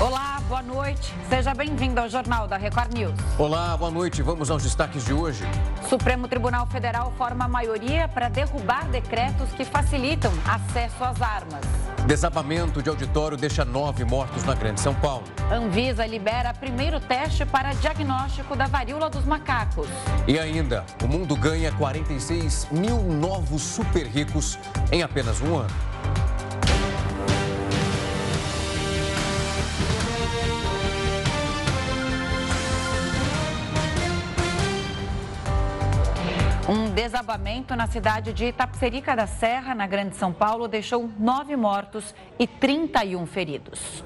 Olá, boa noite. Seja bem-vindo ao Jornal da Record News. Olá, boa noite. Vamos aos destaques de hoje. Supremo Tribunal Federal forma maioria para derrubar decretos que facilitam acesso às armas. Desabamento de auditório deixa nove mortos na Grande São Paulo. Anvisa libera primeiro teste para diagnóstico da varíola dos macacos. E ainda, o mundo ganha 46 mil novos super ricos em apenas um ano. Um desabamento na cidade de Itapecerica da Serra, na Grande São Paulo, deixou nove mortos e 31 feridos.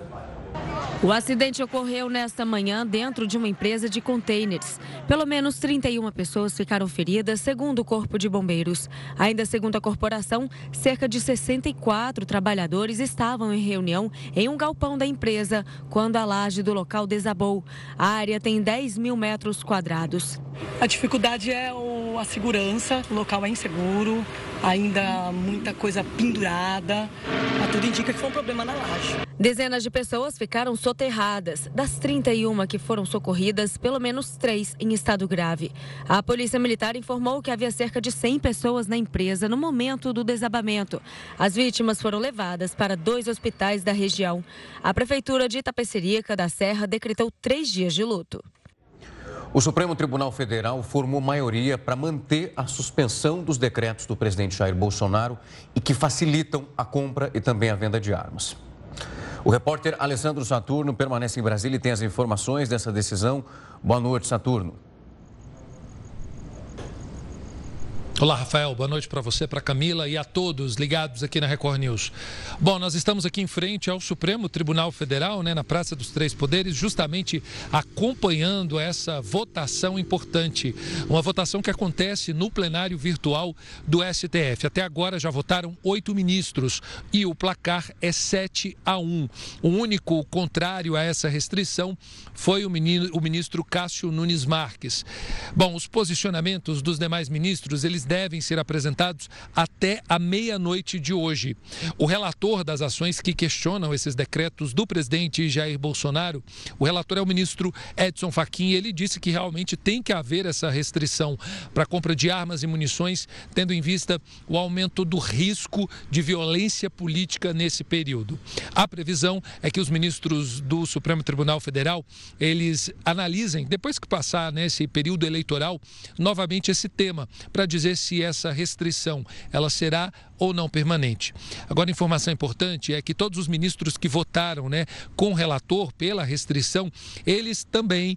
O acidente ocorreu nesta manhã dentro de uma empresa de containers. Pelo menos 31 pessoas ficaram feridas, segundo o Corpo de Bombeiros. Ainda segundo a corporação, cerca de 64 trabalhadores estavam em reunião em um galpão da empresa quando a laje do local desabou. A área tem 10 mil metros quadrados. A dificuldade é a segurança, o local é inseguro, ainda muita coisa pendurada. Tudo indica que foi um problema na laje. Dezenas de pessoas ficaram soterradas. Das 31 que foram socorridas, pelo menos três em estado grave. A Polícia Militar informou que havia cerca de 100 pessoas na empresa no momento do desabamento. As vítimas foram levadas para dois hospitais da região. A Prefeitura de Itapecerica da Serra decretou três dias de luto. O Supremo Tribunal Federal formou maioria para manter a suspensão dos decretos do presidente Jair Bolsonaro e que facilitam a compra e também a venda de armas. O repórter Alessandro Saturno permanece em Brasília e tem as informações dessa decisão. Boa noite, Saturno. Olá, Rafael. Boa noite para você, para Camila e a todos ligados aqui na Record News. Bom, nós estamos aqui em frente ao Supremo Tribunal Federal, né, na Praça dos Três Poderes, justamente acompanhando essa votação importante. Uma votação que acontece no plenário virtual do STF. Até agora já votaram oito ministros e o placar é 7 a 1. O único contrário a essa restrição foi o, menino, o ministro Cássio Nunes Marques. Bom, os posicionamentos dos demais ministros, eles devem ser apresentados até a meia-noite de hoje. O relator das ações que questionam esses decretos do presidente Jair Bolsonaro, o relator é o ministro Edson Fachin, ele disse que realmente tem que haver essa restrição para a compra de armas e munições, tendo em vista o aumento do risco de violência política nesse período. A previsão é que os ministros do Supremo Tribunal Federal, eles analisem, depois que passar nesse período eleitoral, novamente esse tema, para dizer se essa restrição ela será ou não permanente. Agora, informação importante é que todos os ministros que votaram né, com o relator pela restrição, eles também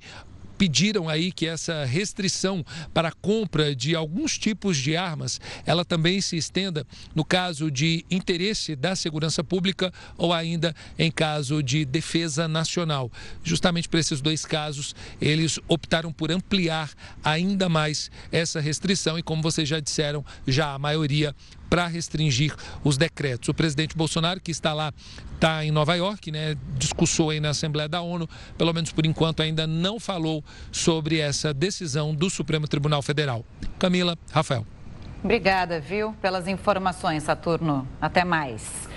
pediram aí que essa restrição para a compra de alguns tipos de armas, ela também se estenda no caso de interesse da segurança pública ou ainda em caso de defesa nacional. Justamente para esses dois casos, eles optaram por ampliar ainda mais essa restrição e como vocês já disseram, já a maioria para restringir os decretos. O presidente Bolsonaro, que está lá, está em Nova York, né, discursou aí na Assembleia da ONU, pelo menos por enquanto ainda não falou sobre essa decisão do Supremo Tribunal Federal. Camila, Rafael. Obrigada, viu, pelas informações, Saturno. Até mais.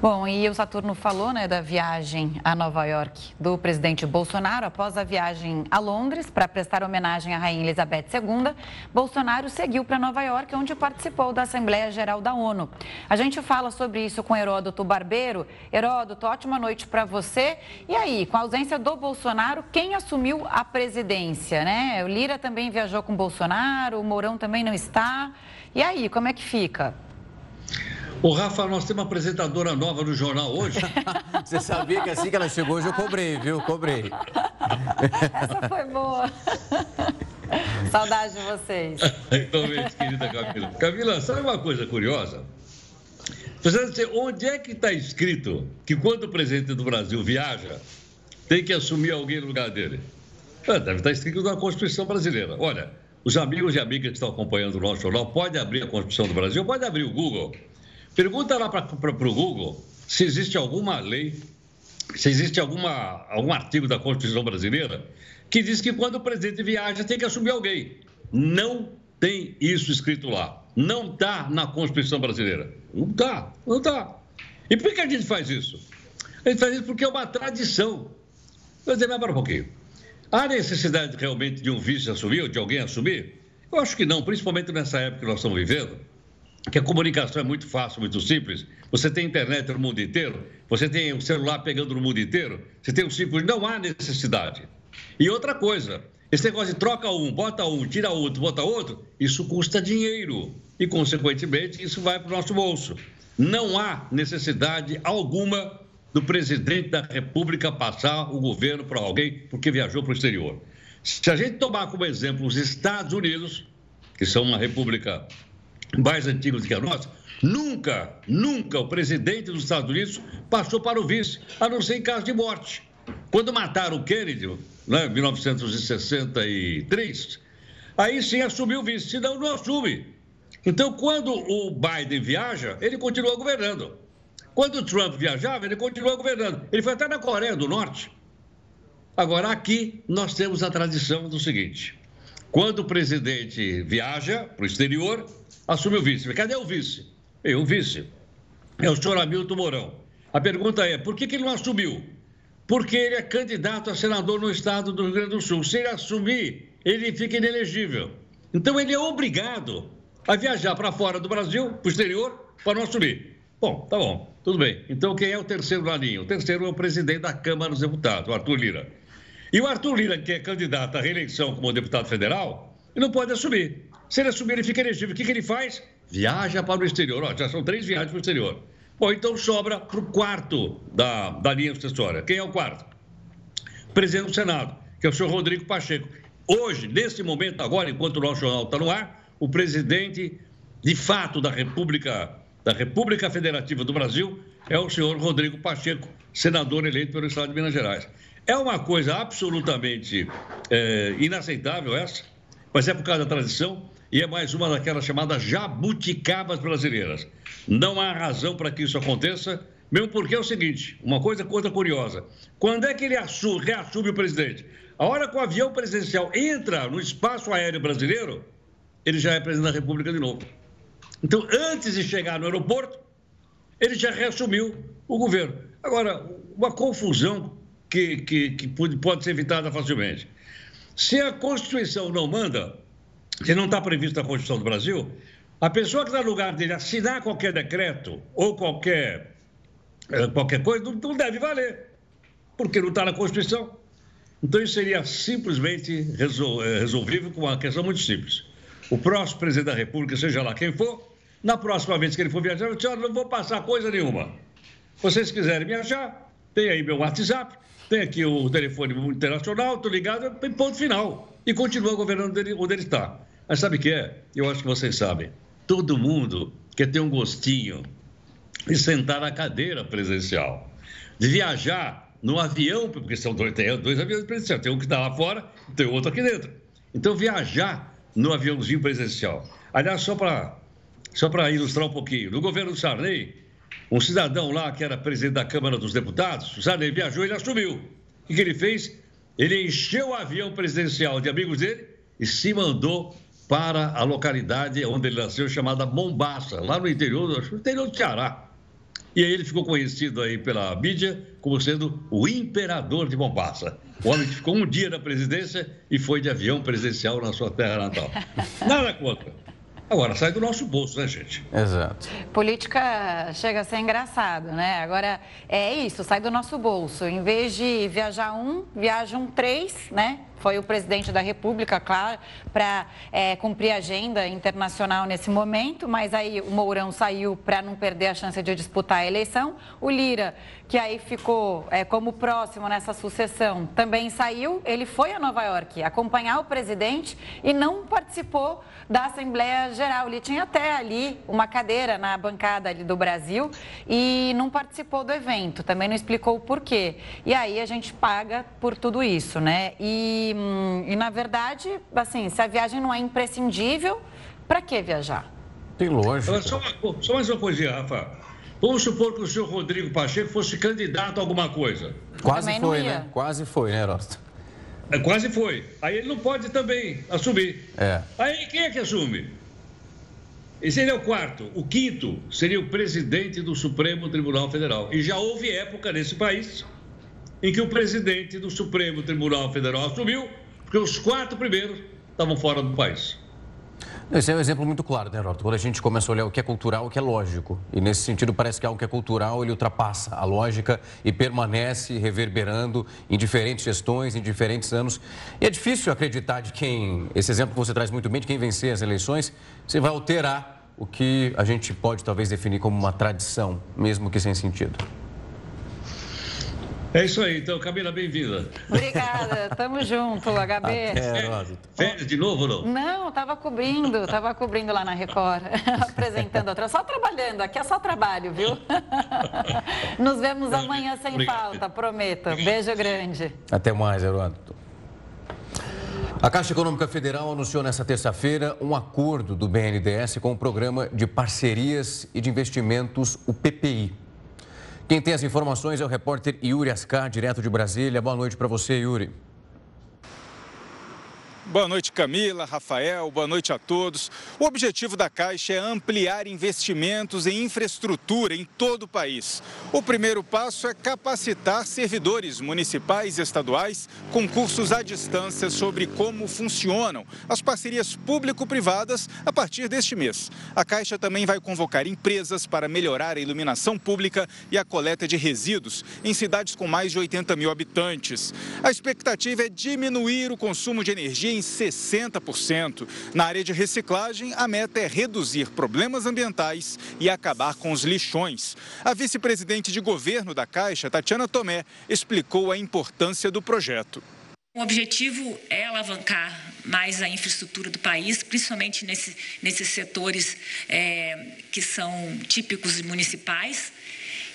Bom, e o Saturno falou né, da viagem a Nova York do presidente Bolsonaro. Após a viagem a Londres para prestar homenagem à Rainha Elizabeth II, Bolsonaro seguiu para Nova York, onde participou da Assembleia Geral da ONU. A gente fala sobre isso com Heródoto Barbeiro. Heródoto, ótima noite para você. E aí, com a ausência do Bolsonaro, quem assumiu a presidência? Né? O Lira também viajou com Bolsonaro, o Mourão também não está. E aí, como é que fica? Ô, Rafa, nós temos uma apresentadora nova no jornal hoje. Você sabia que assim que ela chegou hoje eu cobrei, viu? Cobrei. Essa foi boa. Saudade de vocês. Igualmente, querida Camila. Camila, sabe uma coisa curiosa? Precisa dizer, onde é que está escrito que quando o presidente do Brasil viaja, tem que assumir alguém no lugar dele? Ah, deve estar escrito na Constituição brasileira. Olha, os amigos e amigas que estão acompanhando o nosso jornal, pode abrir a Constituição do Brasil, pode abrir o Google. Pergunta lá para o Google se existe alguma lei, se existe alguma, algum artigo da Constituição brasileira que diz que quando o presidente viaja tem que assumir alguém. Não tem isso escrito lá. Não está na Constituição brasileira. Não está, não está. E por que a gente faz isso? A gente faz isso porque é uma tradição. Eu dizer, mas para um pouquinho. Há necessidade realmente de um vice assumir, ou de alguém assumir? Eu acho que não, principalmente nessa época que nós estamos vivendo, que a comunicação é muito fácil, muito simples. Você tem internet no mundo inteiro, você tem o celular pegando no mundo inteiro, você tem o simples, não há necessidade. E outra coisa, esse negócio de troca um, bota um, tira outro, bota outro, isso custa dinheiro. E, consequentemente, isso vai para o nosso bolso. Não há necessidade alguma do presidente da República passar o governo para alguém porque viajou para o exterior. Se a gente tomar como exemplo os Estados Unidos, que são uma república mais antiga do que a nossa, nunca, nunca o presidente dos Estados Unidos passou para o vice, a não ser em caso de morte. Quando mataram o Kennedy, né, em 1963, aí sim assumiu o vice, senão não assume. Então, quando o Biden viaja, ele continua governando. Quando o Trump viajava, ele continua governando. Ele foi até na Coreia do Norte. Agora, aqui, nós temos a tradição do seguinte: quando o presidente viaja para o exterior, assume o vice. Cadê o vice? Eu, o vice. É o senhor Hamilton Mourão. A pergunta é: por que, que ele não assumiu? Porque ele é candidato a senador no estado do Rio Grande do Sul. Se ele assumir, ele fica inelegível. Então, ele é obrigado a viajar para fora do Brasil, para o exterior, para não assumir. Bom, tá bom, tudo bem. Então, quem é o terceiro na linha? O terceiro é o presidente da Câmara dos Deputados, o Arthur Lira. E o Arthur Lira, que é candidato à reeleição como deputado federal, ele não pode assumir. Se ele assumir, ele fica elegível. O que, que ele faz? Viaja para o exterior. Ó, já são três viagens para o exterior. Bom, então sobra para o quarto da, da linha sucessória. Quem é o quarto? Presidente do Senado, que é o senhor Rodrigo Pacheco. Hoje, nesse momento, agora, enquanto o nosso jornal está no ar, o presidente, de fato, da República, da República Federativa do Brasil é o senhor Rodrigo Pacheco, senador eleito pelo Estado de Minas Gerais. É uma coisa absolutamente é, inaceitável essa, mas é por causa da tradição e é mais uma daquelas chamadas jabuticabas brasileiras. Não há razão para que isso aconteça, mesmo porque é o seguinte: uma coisa conta curiosa. Quando é que ele assume, reassume o presidente? A hora que o avião presidencial entra no espaço aéreo brasileiro, ele já é presidente da República de novo. Então, antes de chegar no aeroporto, ele já reassumiu o governo. Agora, uma confusão que, que, que pode ser evitada facilmente. Se a Constituição não manda, se não está previsto na Constituição do Brasil, a pessoa que está no lugar dele assinar qualquer decreto ou qualquer, eh, qualquer coisa não, deve valer, porque não está na Constituição. Então, isso seria simplesmente eh, resolvível com uma questão muito simples. O próximo presidente da República, seja lá quem for, na próxima vez que ele for viajar, eu disse, não vou passar coisa nenhuma. Vocês quiserem achar, tem aí meu WhatsApp, tem aqui o telefone internacional, estou ligado, ponto final. E continua governando onde ele está. Mas sabe o que é? Eu acho que vocês sabem. Todo mundo quer ter um gostinho de sentar na cadeira presidencial, de viajar no avião, porque são dois, tem dois aviões presidenciais, tem um que está lá fora, tem outro aqui dentro. Então, viajar no aviãozinho presidencial. Aliás, só para só ilustrar um pouquinho, no governo do Sarney, um cidadão lá que era presidente da Câmara dos Deputados, o Sarney viajou e ele assumiu. O que ele fez? Ele encheu o avião presidencial de amigos dele e se mandou para a localidade onde ele nasceu, chamada Mombaça, lá no interior, no interior do Ceará. E aí ele ficou conhecido aí pela mídia como sendo o imperador de Mombaça. O homem que ficou um dia na presidência e foi de avião presidencial na sua terra natal. Nada contra. Agora, sai do nosso bolso, né, gente? Exato. Política chega a ser engraçado, né? Agora, é isso, sai do nosso bolso. Em vez de viajar um, viajam três, né? Foi o presidente da República, claro, para é, cumprir a agenda internacional nesse momento, mas aí o Mourão saiu para não perder a chance de disputar a eleição. O Lira, que aí ficou é, como próximo nessa sucessão, também saiu. Ele foi a Nova York acompanhar o presidente e não participou da Assembleia Geral. Ele tinha até ali uma cadeira na bancada ali do Brasil e não participou do evento. Também não explicou o porquê. E aí a gente paga por tudo isso, né? E e, na verdade, assim, se a viagem não é imprescindível, para que viajar? Tem lógica. Só, só mais uma coisinha, Rafa. Vamos supor que o senhor Rodrigo Pacheco fosse candidato a alguma coisa. Quase foi, né? Quase foi, né, Rosta? É, quase foi. Aí ele não pode também assumir. É. Aí quem é que assume? Esse seria o quarto. O quinto seria o presidente do Supremo Tribunal Federal. E já houve época nesse país em que o presidente do Supremo Tribunal Federal assumiu, porque os quatro primeiros estavam fora do país. Esse é um exemplo muito claro, né, Roberto? Quando a gente começa a olhar o que é cultural, o que é lógico. E nesse sentido, parece que algo que é cultural, ele ultrapassa a lógica e permanece reverberando em diferentes gestões, em diferentes anos. E é difícil acreditar de quem, esse exemplo que você traz muito bem, de quem vencer as eleições, você vai alterar o que a gente pode talvez definir como uma tradição, mesmo que sem sentido. É isso aí, então, Camila, bem-vinda. Obrigada, tamo junto, HB. Férias de novo ou não? Não, tava cobrindo, tava cobrindo lá na Record, apresentando outra. Só trabalhando, aqui é só trabalho, viu? Nos vemos amanhã sem Obrigado. falta, prometo. Beijo grande. Até mais, Heródoto. A Caixa Econômica Federal anunciou nesta terça-feira um acordo do BNDES com o Programa de Parcerias e de Investimentos, o PPI. Quem tem as informações é o repórter Yuri Ascar, direto de Brasília. Boa noite para você, Yuri. Boa noite, Camila, Rafael, boa noite a todos. O objetivo da Caixa é ampliar investimentos em infraestrutura em todo o país. O primeiro passo é capacitar servidores municipais e estaduais com cursos à distância sobre como funcionam as parcerias público-privadas a partir deste mês. A Caixa também vai convocar empresas para melhorar a iluminação pública e a coleta de resíduos em cidades com mais de 80 mil habitantes. A expectativa é diminuir o consumo de energia em 60%. Na área de reciclagem, a meta é reduzir problemas ambientais e acabar com os lixões. A vice-presidente de governo da Caixa, Tatiana Tomé, explicou a importância do projeto. O objetivo é alavancar mais a infraestrutura do país, principalmente nesse, nesses setores é, que são típicos municipais,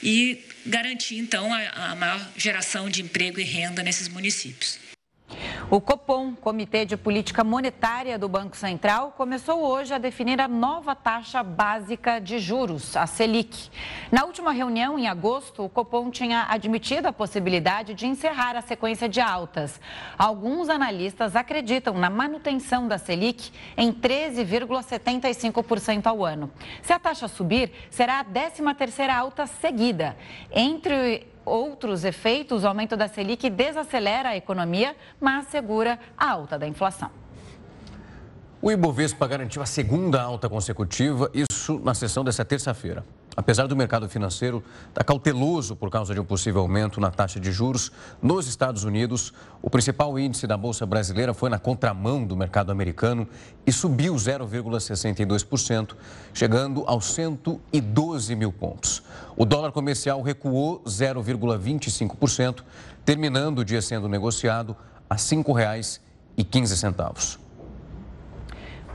e garantir, então, a, a maior geração de emprego e renda nesses municípios. O Copom, Comitê de Política Monetária do Banco Central, começou hoje a definir a nova taxa básica de juros, a Selic. Na última reunião, em agosto, o Copom tinha admitido a possibilidade de encerrar a sequência de altas. Alguns analistas acreditam na manutenção da Selic em 13,75% ao ano. Se a taxa subir, será a 13ª alta seguida. Entre outros efeitos, o aumento da Selic desacelera a economia, mas segura a alta da inflação. O Ibovespa garantiu a segunda alta consecutiva, isso na sessão dessa terça-feira. Apesar do mercado financeiro estar cauteloso por causa de um possível aumento na taxa de juros nos Estados Unidos, o principal índice da Bolsa Brasileira foi na contramão do mercado americano e subiu 0,62%, chegando aos 112 mil pontos. O dólar comercial recuou 0,25%, terminando o dia sendo negociado a R$ 5,15.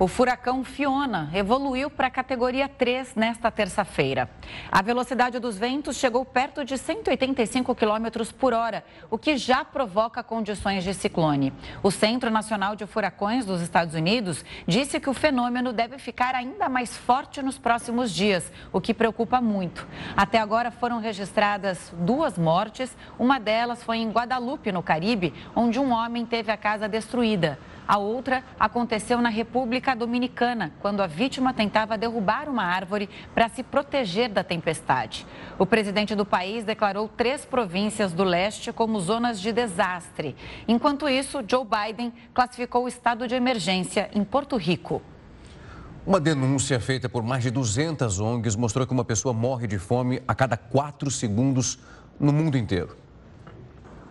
O furacão Fiona evoluiu para a categoria 3 nesta terça-feira. A velocidade dos ventos chegou perto de 185 km por hora, o que já provoca condições de ciclone. O Centro Nacional de Furacões dos Estados Unidos disse que o fenômeno deve ficar ainda mais forte nos próximos dias, o que preocupa muito. Até agora foram registradas duas mortes, uma delas foi em Guadalupe, no Caribe, onde um homem teve a casa destruída. A outra aconteceu na República Dominicana, quando a vítima tentava derrubar uma árvore para se proteger da tempestade. O presidente do país declarou três províncias do leste como zonas de desastre. Enquanto isso, Joe Biden classificou o estado de emergência em Porto Rico. Uma denúncia feita por mais de 200 ONGs mostrou que uma pessoa morre de fome a cada quatro segundos no mundo inteiro.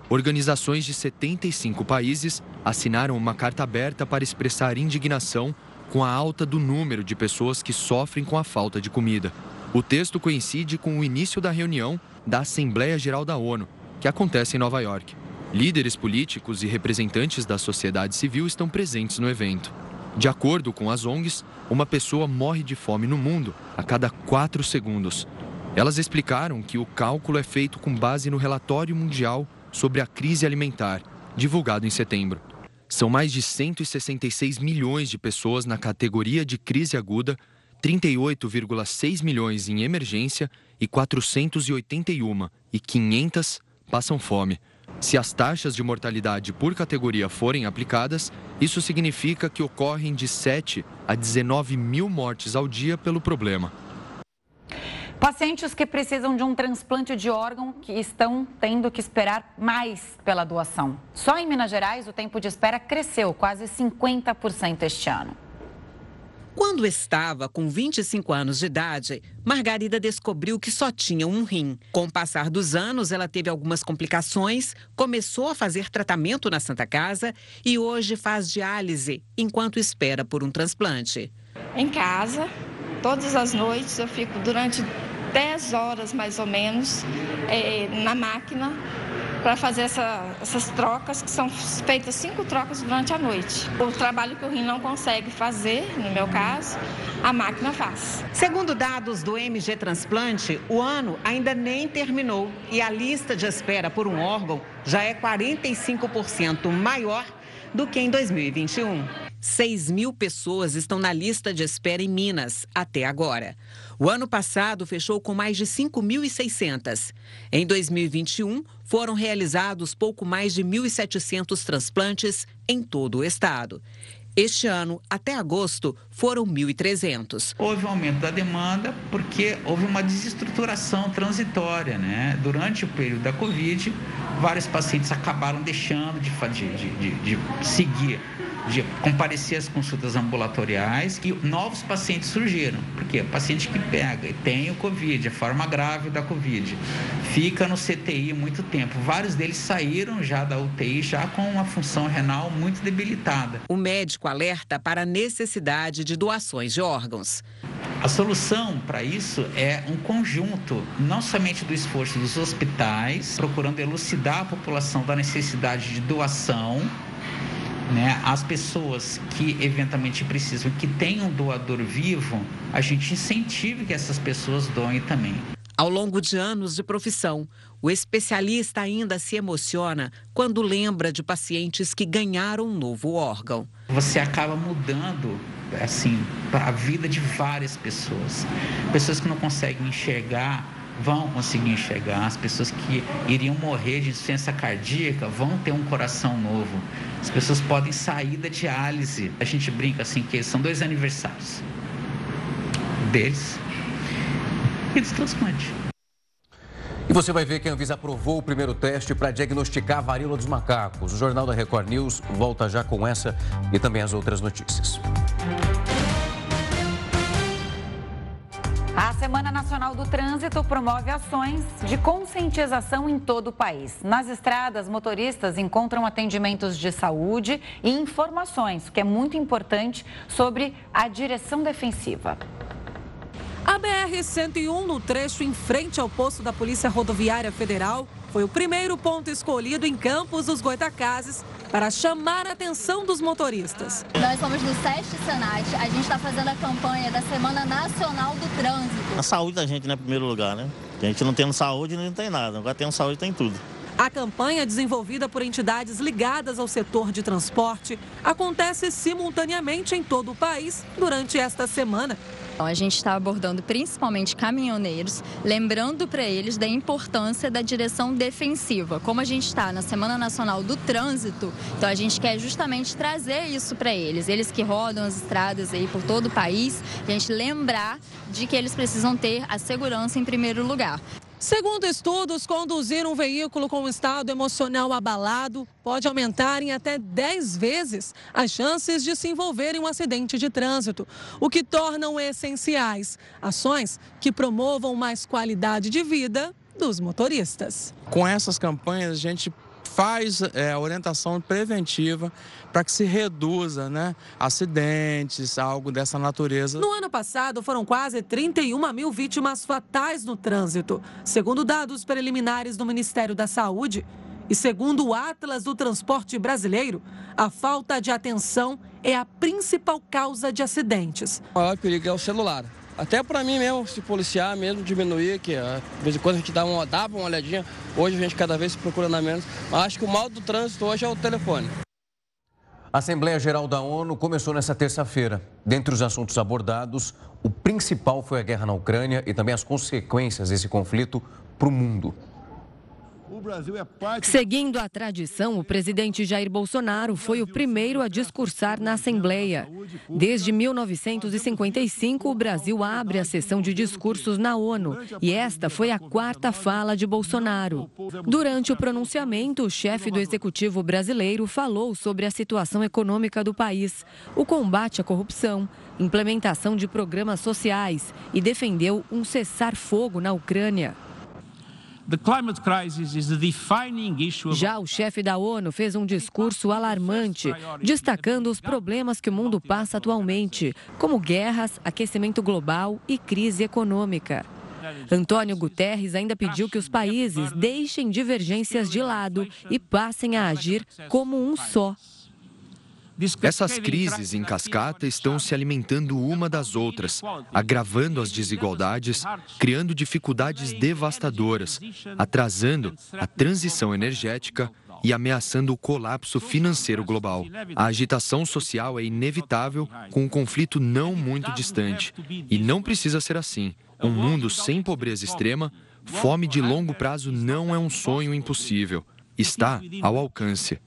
Organizações de 75 países assinaram uma carta aberta para expressar indignação com a alta do número de pessoas que sofrem com a falta de comida. O texto coincide com o início da reunião da Assembleia Geral da ONU, que acontece em Nova York. Líderes políticos e representantes da sociedade civil estão presentes no evento. De acordo com as ONGs, uma pessoa morre de fome no mundo a cada quatro segundos. Elas explicaram que o cálculo é feito com base no relatório mundial sobre a crise alimentar, divulgado em setembro. São mais de 166 milhões de pessoas na categoria de crise aguda, 38,6 milhões em emergência e 481 e 500 passam fome. Se as taxas de mortalidade por categoria forem aplicadas, isso significa que ocorrem de 7 a 19 mil mortes ao dia pelo problema. Pacientes que precisam de um transplante de órgão que estão tendo que esperar mais pela doação. Só em Minas Gerais, o tempo de espera cresceu quase 50% este ano. Quando estava com 25 anos de idade, Margarida descobriu que só tinha um rim. Com o passar dos anos, ela teve algumas complicações, começou a fazer tratamento na Santa Casa e hoje faz diálise enquanto espera por um transplante. Em casa, todas as noites eu fico durante 10 horas mais ou menos é, na máquina para fazer essa, essas trocas, que são feitas cinco trocas durante a noite. O trabalho que o rim não consegue fazer, no meu caso, a máquina faz. Segundo dados do MG Transplante, o ano ainda nem terminou e a lista de espera por um órgão já é 45% maior do que em 2021. 6 mil pessoas estão na lista de espera em Minas até agora. O ano passado fechou com mais de 5.600. Em 2021, foram realizados pouco mais de 1.700 transplantes em todo o estado. Este ano, até agosto, foram 1.300. Houve um aumento da demanda porque houve uma desestruturação transitória. Né? Durante o período da Covid, vários pacientes acabaram deixando de, de, de, de seguir de comparecer às consultas ambulatoriais e novos pacientes surgiram. Porque paciente que pega e tem o Covid, a forma grave da Covid, fica no CTI muito tempo. Vários deles saíram já da UTI já com uma função renal muito debilitada. O médico alerta para a necessidade de doações de órgãos. A solução para isso é um conjunto, não somente do esforço dos hospitais, procurando elucidar a população da necessidade de doação, né, as pessoas que eventualmente precisam, que tenham um doador vivo, a gente incentive que essas pessoas doem também. Ao longo de anos de profissão, o especialista ainda se emociona quando lembra de pacientes que ganharam um novo órgão. Você acaba mudando assim a vida de várias pessoas, pessoas que não conseguem enxergar vão conseguir enxergar, as pessoas que iriam morrer de insuficiência cardíaca vão ter um coração novo. As pessoas podem sair da diálise. A gente brinca assim que são dois aniversários deles e dos transplantes. E você vai ver que a Anvisa aprovou o primeiro teste para diagnosticar a varíola dos macacos. O Jornal da Record News volta já com essa e também as outras notícias. Semana Nacional do Trânsito promove ações de conscientização em todo o país. Nas estradas, motoristas encontram atendimentos de saúde e informações, que é muito importante sobre a direção defensiva. A BR-101, no trecho em frente ao posto da Polícia Rodoviária Federal, foi o primeiro ponto escolhido em Campos dos Goitacazes para chamar a atenção dos motoristas. Nós somos do SESC Senat, a gente está fazendo a campanha da Semana Nacional do Trânsito. A saúde da gente, né, em primeiro lugar, né? A gente não tendo saúde, não tem nada. Agora tendo saúde, tem tudo. A campanha, desenvolvida por entidades ligadas ao setor de transporte, acontece simultaneamente em todo o país durante esta semana. Então, a gente está abordando principalmente caminhoneiros, lembrando para eles da importância da direção defensiva. Como a gente está na Semana Nacional do Trânsito, então a gente quer justamente trazer isso para eles. Eles que rodam as estradas aí por todo o país, a gente lembrar de que eles precisam ter a segurança em primeiro lugar. Segundo estudos, conduzir um veículo com um estado emocional abalado pode aumentar em até 10 vezes as chances de se envolver em um acidente de trânsito, o que tornam essenciais ações que promovam mais qualidade de vida dos motoristas. Com essas campanhas, a gente faz é, a orientação preventiva para que se reduza né, acidentes, algo dessa natureza. No ano passado, foram quase 31 mil vítimas fatais no trânsito, segundo dados preliminares do Ministério da Saúde. E segundo o Atlas do Transporte Brasileiro, a falta de atenção é a principal causa de acidentes. O maior perigo é o celular. Até para mim mesmo, se policiar mesmo, diminuir, que de vez em quando a gente dá uma, dava uma olhadinha, hoje a gente cada vez se procura na menos. Mas acho que o mal do trânsito hoje é o telefone. A Assembleia Geral da ONU começou nesta terça-feira. Dentre os assuntos abordados, o principal foi a guerra na Ucrânia e também as consequências desse conflito para o mundo. Seguindo a tradição, o presidente Jair Bolsonaro foi o primeiro a discursar na Assembleia. Desde 1955, o Brasil abre a sessão de discursos na ONU e esta foi a quarta fala de Bolsonaro. Durante o pronunciamento, o chefe do executivo brasileiro falou sobre a situação econômica do país, o combate à corrupção, implementação de programas sociais e defendeu um cessar-fogo na Ucrânia. Já o chefe da ONU fez um discurso alarmante, destacando os problemas que o mundo passa atualmente, como guerras, aquecimento global e crise econômica. Antônio Guterres ainda pediu que os países deixem divergências de lado e passem a agir como um só. Essas crises em cascata estão se alimentando uma das outras, agravando as desigualdades, criando dificuldades devastadoras, atrasando a transição energética e ameaçando o colapso financeiro global. A agitação social é inevitável com um conflito não muito distante. E não precisa ser assim. Um mundo sem pobreza extrema, fome de longo prazo não é um sonho impossível está ao alcance.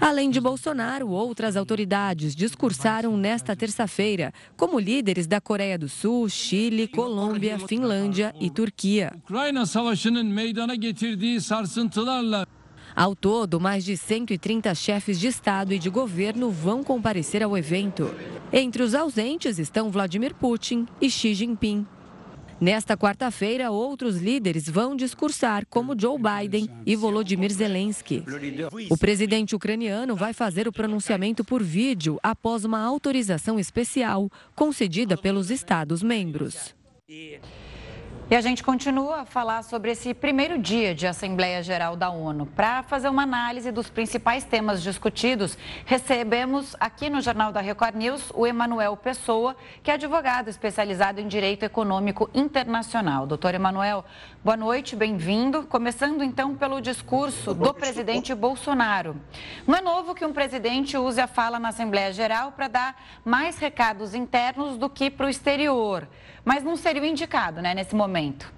Além de Bolsonaro, outras autoridades discursaram nesta terça-feira, como líderes da Coreia do Sul, Chile, Colômbia, Finlândia e Turquia. Ao todo, mais de 130 chefes de Estado e de governo vão comparecer ao evento. Entre os ausentes estão Vladimir Putin e Xi Jinping. Nesta quarta-feira, outros líderes vão discursar, como Joe Biden e Volodymyr Zelensky. O presidente ucraniano vai fazer o pronunciamento por vídeo após uma autorização especial concedida pelos Estados-membros. E a gente continua a falar sobre esse primeiro dia de Assembleia Geral da ONU. Para fazer uma análise dos principais temas discutidos, recebemos aqui no Jornal da Record News o Emanuel Pessoa, que é advogado especializado em Direito Econômico Internacional. Doutor Emanuel, boa noite, bem-vindo. Começando então pelo discurso do presidente Bolsonaro. Não é novo que um presidente use a fala na Assembleia Geral para dar mais recados internos do que para o exterior mas não seria o indicado, né, nesse momento.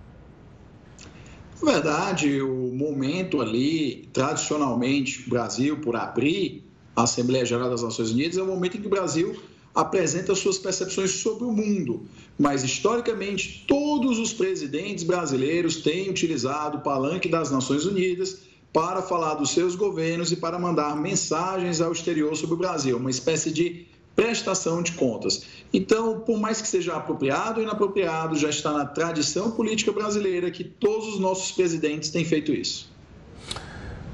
Na verdade, o momento ali, tradicionalmente, o Brasil, por abrir a Assembleia Geral das Nações Unidas, é o momento em que o Brasil apresenta suas percepções sobre o mundo. Mas, historicamente, todos os presidentes brasileiros têm utilizado o palanque das Nações Unidas para falar dos seus governos e para mandar mensagens ao exterior sobre o Brasil, uma espécie de prestação de contas. Então, por mais que seja apropriado ou inapropriado, já está na tradição política brasileira que todos os nossos presidentes têm feito isso.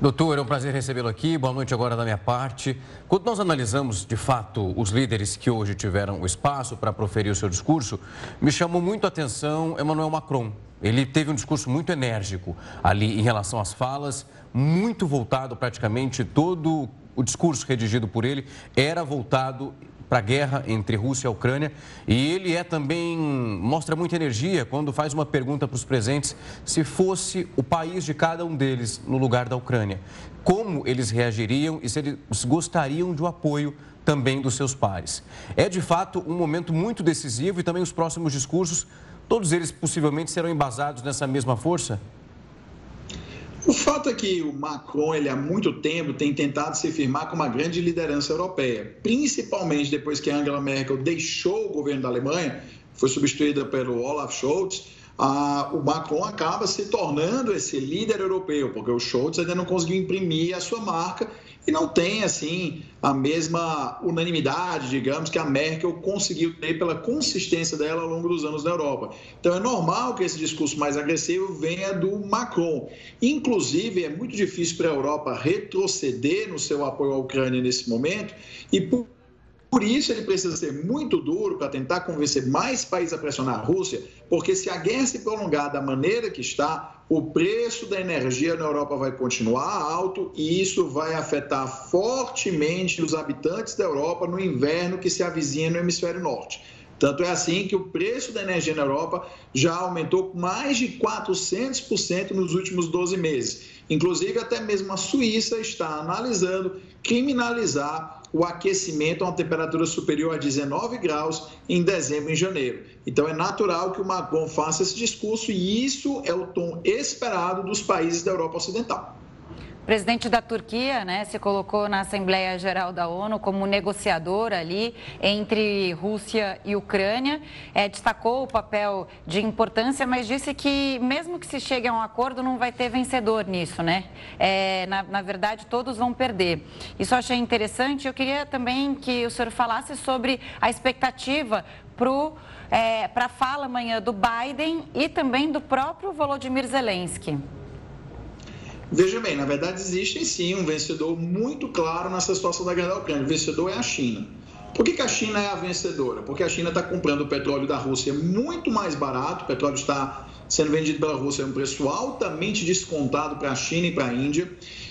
Doutor, é um prazer recebê-lo aqui. Boa noite agora da minha parte. Quando nós analisamos, de fato, os líderes que hoje tiveram o espaço para proferir o seu discurso, me chamou muito a atenção Emmanuel Macron. Ele teve um discurso muito enérgico ali em relação às falas, muito voltado praticamente todo o discurso redigido por ele era voltado para a guerra entre Rússia e Ucrânia. E ele é também, mostra muita energia quando faz uma pergunta para os presentes se fosse o país de cada um deles no lugar da Ucrânia. Como eles reagiriam e se eles gostariam de um apoio também dos seus pares. É de fato um momento muito decisivo e também os próximos discursos, todos eles possivelmente serão embasados nessa mesma força? O fato é que o Macron, ele há muito tempo tem tentado se firmar como uma grande liderança europeia, principalmente depois que Angela Merkel deixou o governo da Alemanha, foi substituída pelo Olaf Scholz ah, o Macron acaba se tornando esse líder europeu, porque o Scholz ainda não conseguiu imprimir a sua marca e não tem assim a mesma unanimidade, digamos, que a Merkel conseguiu ter pela consistência dela ao longo dos anos na Europa. Então é normal que esse discurso mais agressivo venha do Macron. Inclusive, é muito difícil para a Europa retroceder no seu apoio à Ucrânia nesse momento e por por isso, ele precisa ser muito duro para tentar convencer mais países a pressionar a Rússia, porque se a guerra se prolongar da maneira que está, o preço da energia na Europa vai continuar alto e isso vai afetar fortemente os habitantes da Europa no inverno que se avizinha no hemisfério norte. Tanto é assim que o preço da energia na Europa já aumentou mais de 400% nos últimos 12 meses. Inclusive, até mesmo a Suíça está analisando criminalizar o aquecimento a uma temperatura superior a 19 graus em dezembro e janeiro. Então, é natural que o Macron faça esse discurso e isso é o tom esperado dos países da Europa Ocidental. O presidente da Turquia né, se colocou na Assembleia Geral da ONU como negociador ali entre Rússia e Ucrânia. É, destacou o papel de importância, mas disse que mesmo que se chegue a um acordo, não vai ter vencedor nisso, né? É, na, na verdade, todos vão perder. Isso eu achei interessante. Eu queria também que o senhor falasse sobre a expectativa para é, a fala amanhã do Biden e também do próprio Volodymyr Zelensky. Veja bem, na verdade existe sim um vencedor muito claro nessa situação da guerra da Ucrânia. O vencedor é a China. Por que, que a China é a vencedora? Porque a China está comprando o petróleo da Rússia muito mais barato, o petróleo está sendo vendido pela Rússia a um preço altamente descontado para a China e para a Índia.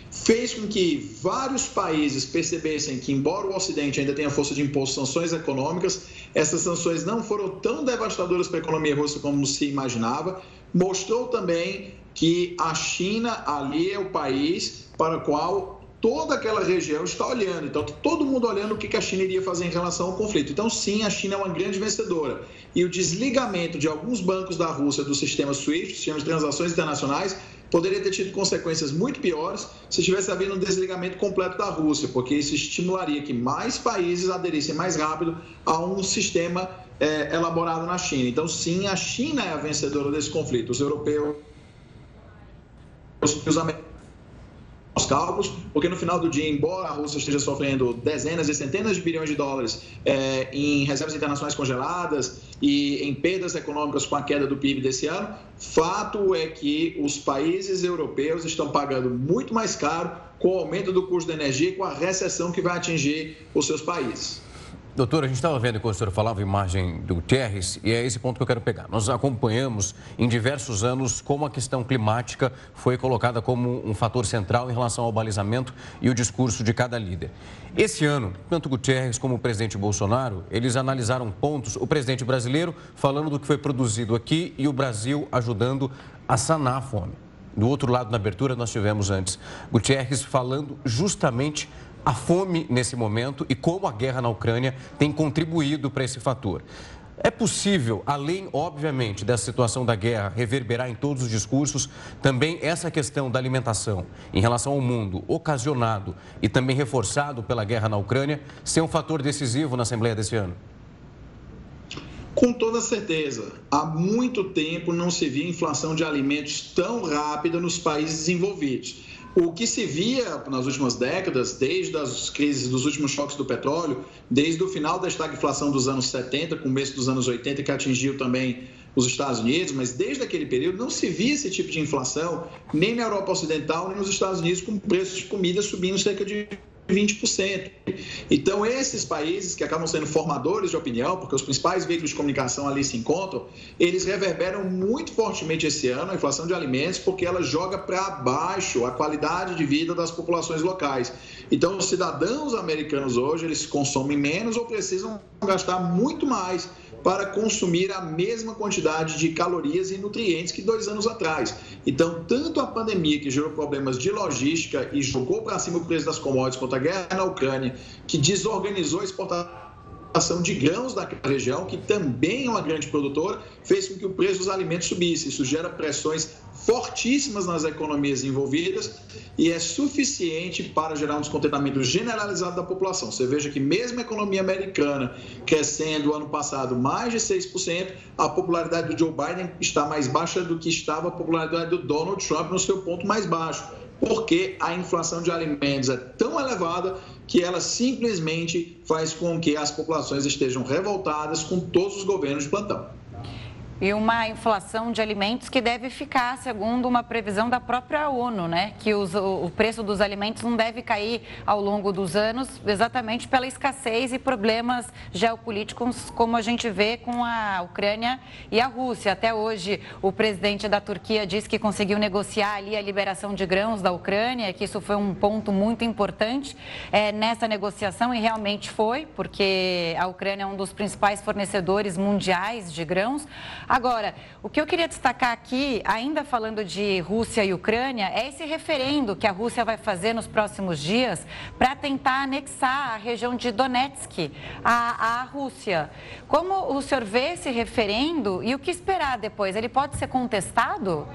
Fez com que vários países percebessem que, embora o Ocidente ainda tenha força de impor sanções econômicas, essas sanções não foram tão devastadoras para a economia russa como se imaginava. Mostrou também que a China ali é o país para o qual toda aquela região está olhando. Então, todo mundo olhando o que a China iria fazer em relação ao conflito. Então, sim, a China é uma grande vencedora. E o desligamento de alguns bancos da Rússia do sistema SWIFT, sistema de transações internacionais, poderia ter tido consequências muito piores se tivesse havido um desligamento completo da Rússia, porque isso estimularia que mais países aderissem mais rápido a um sistema é, elaborado na China. Então, sim, a China é a vencedora desse conflito. Os europeus os os cálculos, porque no final do dia, embora a Rússia esteja sofrendo dezenas e centenas de bilhões de dólares é, em reservas internacionais congeladas e em perdas econômicas com a queda do PIB desse ano, fato é que os países europeus estão pagando muito mais caro com o aumento do custo da energia e com a recessão que vai atingir os seus países. Doutor, a gente estava vendo quando o senhor falava imagem do Guterres e é esse ponto que eu quero pegar. Nós acompanhamos em diversos anos como a questão climática foi colocada como um fator central em relação ao balizamento e o discurso de cada líder. Esse ano, tanto Guterres como o presidente Bolsonaro, eles analisaram pontos, o presidente brasileiro falando do que foi produzido aqui e o Brasil ajudando a sanar a fome. Do outro lado, na abertura, nós tivemos antes Guterres falando justamente a fome nesse momento e como a guerra na Ucrânia tem contribuído para esse fator. É possível, além, obviamente, dessa situação da guerra reverberar em todos os discursos, também essa questão da alimentação em relação ao mundo, ocasionado e também reforçado pela guerra na Ucrânia, ser um fator decisivo na Assembleia desse ano? Com toda certeza. Há muito tempo não se via inflação de alimentos tão rápida nos países desenvolvidos. O que se via nas últimas décadas, desde as crises dos últimos choques do petróleo, desde o final da estagflação dos anos 70, começo dos anos 80, que atingiu também os Estados Unidos, mas desde aquele período não se via esse tipo de inflação nem na Europa Ocidental, nem nos Estados Unidos, com preços de comida subindo cerca de 20%. Então, esses países que acabam sendo formadores de opinião, porque os principais veículos de comunicação ali se encontram, eles reverberam muito fortemente esse ano a inflação de alimentos, porque ela joga para baixo a qualidade de vida das populações locais. Então, os cidadãos americanos hoje, eles consomem menos ou precisam gastar muito mais para consumir a mesma quantidade de calorias e nutrientes que dois anos atrás. Então, tanto a pandemia, que gerou problemas de logística e jogou para cima o preço das commodities, quanto a guerra na Ucrânia, que desorganizou a exportação de grãos daquela região, que também é uma grande produtora, fez com que o preço dos alimentos subisse. Isso gera pressões fortíssimas nas economias envolvidas e é suficiente para gerar um descontentamento generalizado da população. Você veja que mesmo a economia americana crescendo ano passado mais de 6%, a popularidade do Joe Biden está mais baixa do que estava a popularidade do Donald Trump no seu ponto mais baixo, porque a inflação de alimentos é tão elevada que ela simplesmente faz com que as populações estejam revoltadas com todos os governos de plantão e uma inflação de alimentos que deve ficar, segundo uma previsão da própria ONU, né? Que os, o preço dos alimentos não deve cair ao longo dos anos, exatamente pela escassez e problemas geopolíticos, como a gente vê com a Ucrânia e a Rússia. Até hoje, o presidente da Turquia disse que conseguiu negociar ali a liberação de grãos da Ucrânia, que isso foi um ponto muito importante é, nessa negociação, e realmente foi, porque a Ucrânia é um dos principais fornecedores mundiais de grãos. Agora, o que eu queria destacar aqui, ainda falando de Rússia e Ucrânia, é esse referendo que a Rússia vai fazer nos próximos dias para tentar anexar a região de Donetsk à, à Rússia. Como o senhor vê esse referendo e o que esperar depois? Ele pode ser contestado?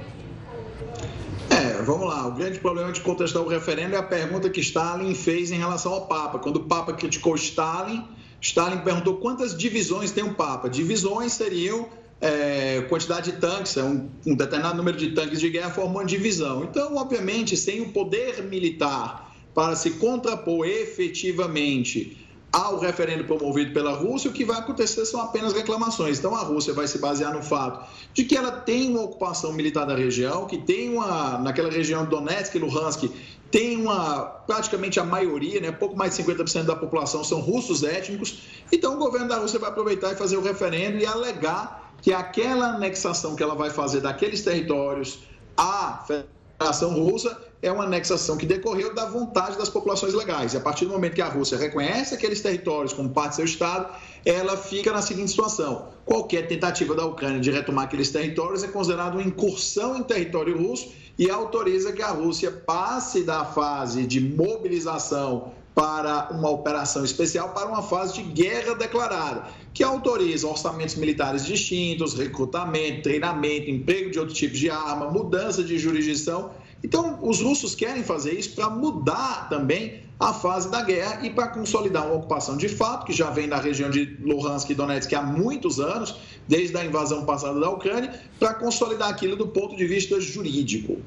É, vamos lá. O grande problema de contestar o referendo é a pergunta que Stalin fez em relação ao Papa. Quando o Papa criticou Stalin, Stalin perguntou quantas divisões tem um Papa. Divisões seriam é, quantidade de tanques, é um, um, determinado número de tanques de guerra forma uma divisão. Então, obviamente, sem o poder militar para se contrapor efetivamente ao referendo promovido pela Rússia, o que vai acontecer são apenas reclamações. Então, a Rússia vai se basear no fato de que ela tem uma ocupação militar da região, que tem uma, naquela região Donetsk e Luhansk, tem uma, praticamente a maioria, né, pouco mais de 50% da população são russos étnicos. Então, o governo da Rússia vai aproveitar e fazer o referendo e alegar que aquela anexação que ela vai fazer daqueles territórios à Federação Russa é uma anexação que decorreu da vontade das populações legais. E a partir do momento que a Rússia reconhece aqueles territórios como parte do seu Estado, ela fica na seguinte situação: qualquer tentativa da Ucrânia de retomar aqueles territórios é considerada uma incursão em território russo e autoriza que a Rússia passe da fase de mobilização para uma operação especial para uma fase de guerra declarada, que autoriza orçamentos militares distintos, recrutamento, treinamento, emprego de outro tipo de arma, mudança de jurisdição então, os russos querem fazer isso para mudar também a fase da guerra e para consolidar uma ocupação de fato, que já vem da região de Luhansk e Donetsk há muitos anos, desde a invasão passada da Ucrânia, para consolidar aquilo do ponto de vista jurídico.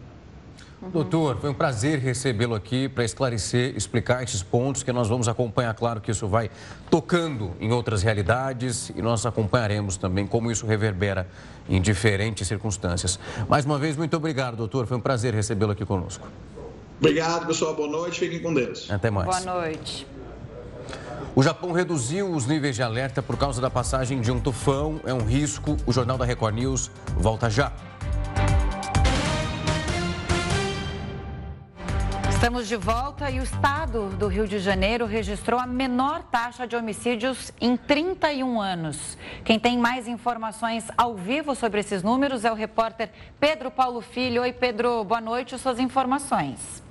Uhum. Doutor, foi um prazer recebê-lo aqui para esclarecer, explicar esses pontos que nós vamos acompanhar. Claro que isso vai tocando em outras realidades e nós acompanharemos também como isso reverbera em diferentes circunstâncias. Mais uma vez, muito obrigado, doutor. Foi um prazer recebê-lo aqui conosco. Obrigado, pessoal. Boa noite. Fiquem com Deus. Até mais. Boa noite. O Japão reduziu os níveis de alerta por causa da passagem de um tufão. É um risco. O Jornal da Record News volta já. Estamos de volta e o estado do Rio de Janeiro registrou a menor taxa de homicídios em 31 anos. Quem tem mais informações ao vivo sobre esses números é o repórter Pedro Paulo Filho. Oi, Pedro, boa noite. Suas informações.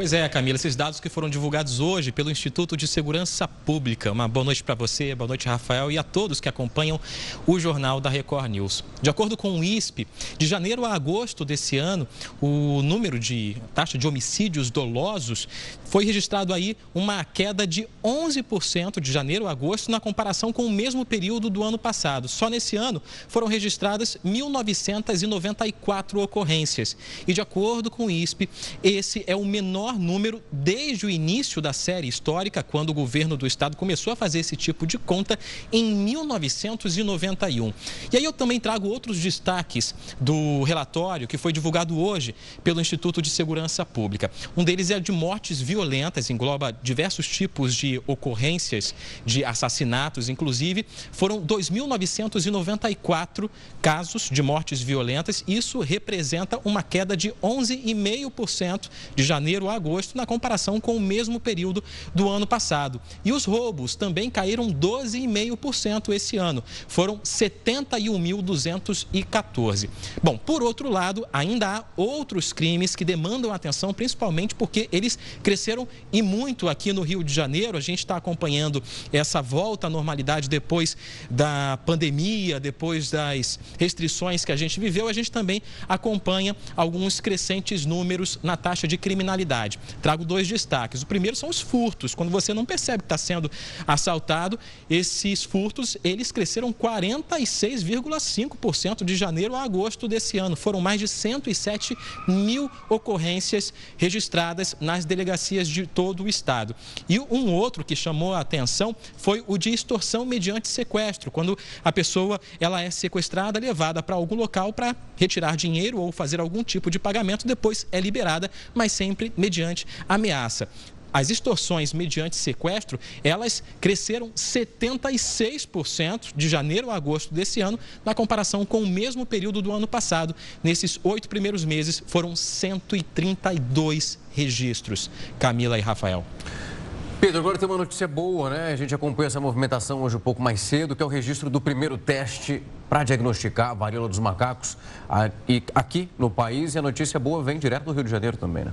Pois é, Camila, esses dados que foram divulgados hoje pelo Instituto de Segurança Pública. Uma boa noite para você, boa noite, Rafael, e a todos que acompanham o Jornal da Record News. De acordo com o ISP, de janeiro a agosto desse ano, o número de taxa de homicídios dolosos foi registrado aí uma queda de 11% de janeiro a agosto na comparação com o mesmo período do ano passado. Só nesse ano foram registradas 1.994 ocorrências. E de acordo com o ISP, esse é o menor número desde o início da série histórica, quando o governo do estado começou a fazer esse tipo de conta em 1991. E aí eu também trago outros destaques do relatório que foi divulgado hoje pelo Instituto de Segurança Pública. Um deles é de mortes violentas, engloba diversos tipos de ocorrências de assassinatos, inclusive foram 2.994 casos de mortes violentas. Isso representa uma queda de 11,5% de janeiro a agosto, na comparação com o mesmo período do ano passado. E os roubos também caíram 12,5% esse ano. Foram 71.214. Bom, por outro lado, ainda há outros crimes que demandam atenção, principalmente porque eles cresceram e muito aqui no Rio de Janeiro. A gente está acompanhando essa volta à normalidade depois da pandemia, depois das restrições que a gente viveu. A gente também acompanha alguns crescentes números na taxa de criminalidade. Trago dois destaques. O primeiro são os furtos. Quando você não percebe que está sendo assaltado, esses furtos eles cresceram 46,5% de janeiro a agosto desse ano. Foram mais de 107 mil ocorrências registradas nas delegacias de todo o estado. E um outro que chamou a atenção foi o de extorsão mediante sequestro, quando a pessoa ela é sequestrada, levada para algum local para retirar dinheiro ou fazer algum tipo de pagamento, depois é liberada, mas sempre mediante ameaça as extorsões mediante sequestro, elas cresceram 76% de janeiro a agosto desse ano, na comparação com o mesmo período do ano passado. Nesses oito primeiros meses, foram 132 registros. Camila e Rafael. Pedro, agora tem uma notícia boa, né? A gente acompanha essa movimentação hoje um pouco mais cedo, que é o registro do primeiro teste para diagnosticar a varíola dos macacos aqui no país. E a notícia boa vem direto do Rio de Janeiro também, né?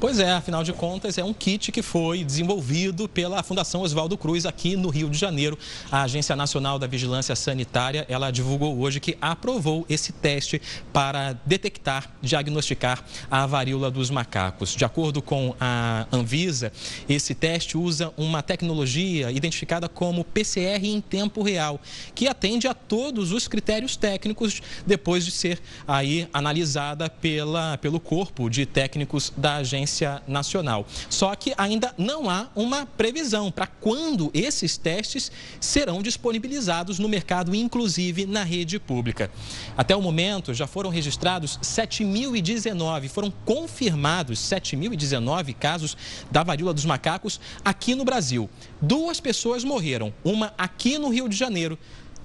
Pois é, afinal de contas, é um kit que foi desenvolvido pela Fundação Oswaldo Cruz aqui no Rio de Janeiro. A Agência Nacional da Vigilância Sanitária, ela divulgou hoje que aprovou esse teste para detectar, diagnosticar a varíola dos macacos. De acordo com a Anvisa, esse teste usa uma tecnologia identificada como PCR em tempo real, que atende a todos os critérios técnicos depois de ser aí analisada pela, pelo corpo de técnicos da agência Agência Nacional. Só que ainda não há uma previsão para quando esses testes serão disponibilizados no mercado, inclusive na rede pública. Até o momento, já foram registrados 7.019, foram confirmados 7.019 casos da varíola dos macacos aqui no Brasil. Duas pessoas morreram, uma aqui no Rio de Janeiro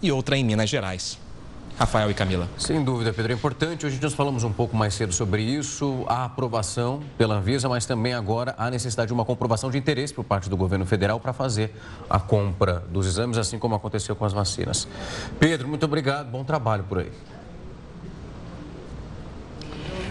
e outra em Minas Gerais. Rafael e Camila. Sem dúvida, Pedro. É importante. Hoje nós falamos um pouco mais cedo sobre isso, a aprovação pela Anvisa, mas também agora a necessidade de uma comprovação de interesse por parte do governo federal para fazer a compra dos exames, assim como aconteceu com as vacinas. Pedro, muito obrigado. Bom trabalho por aí.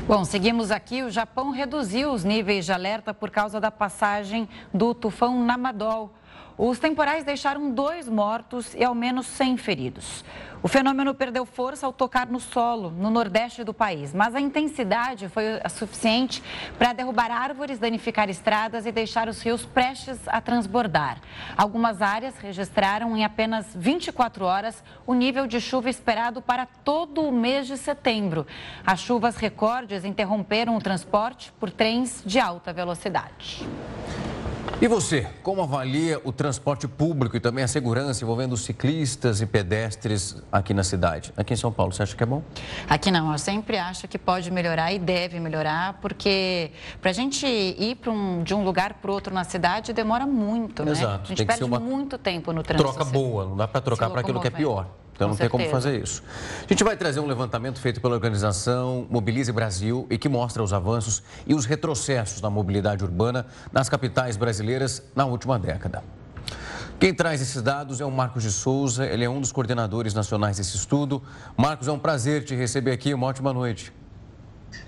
Bom, seguimos aqui. O Japão reduziu os níveis de alerta por causa da passagem do tufão Namadol. Os temporais deixaram dois mortos e ao menos 100 feridos. O fenômeno perdeu força ao tocar no solo, no nordeste do país, mas a intensidade foi suficiente para derrubar árvores, danificar estradas e deixar os rios prestes a transbordar. Algumas áreas registraram em apenas 24 horas o nível de chuva esperado para todo o mês de setembro. As chuvas recordes interromperam o transporte por trens de alta velocidade. E você, como avalia o transporte público e também a segurança envolvendo ciclistas e pedestres aqui na cidade? Aqui em São Paulo, você acha que é bom? Aqui não, eu sempre acho que pode melhorar e deve melhorar, porque para a gente ir um, de um lugar para outro na cidade demora muito, Exato. né? A gente Tem perde muito tempo no trânsito. Troca boa, não dá para trocar para aquilo que é pior. Então não tem como fazer isso. A gente vai trazer um levantamento feito pela organização Mobilize Brasil e que mostra os avanços e os retrocessos na mobilidade urbana nas capitais brasileiras na última década. Quem traz esses dados é o Marcos de Souza, ele é um dos coordenadores nacionais desse estudo. Marcos, é um prazer te receber aqui, uma ótima noite.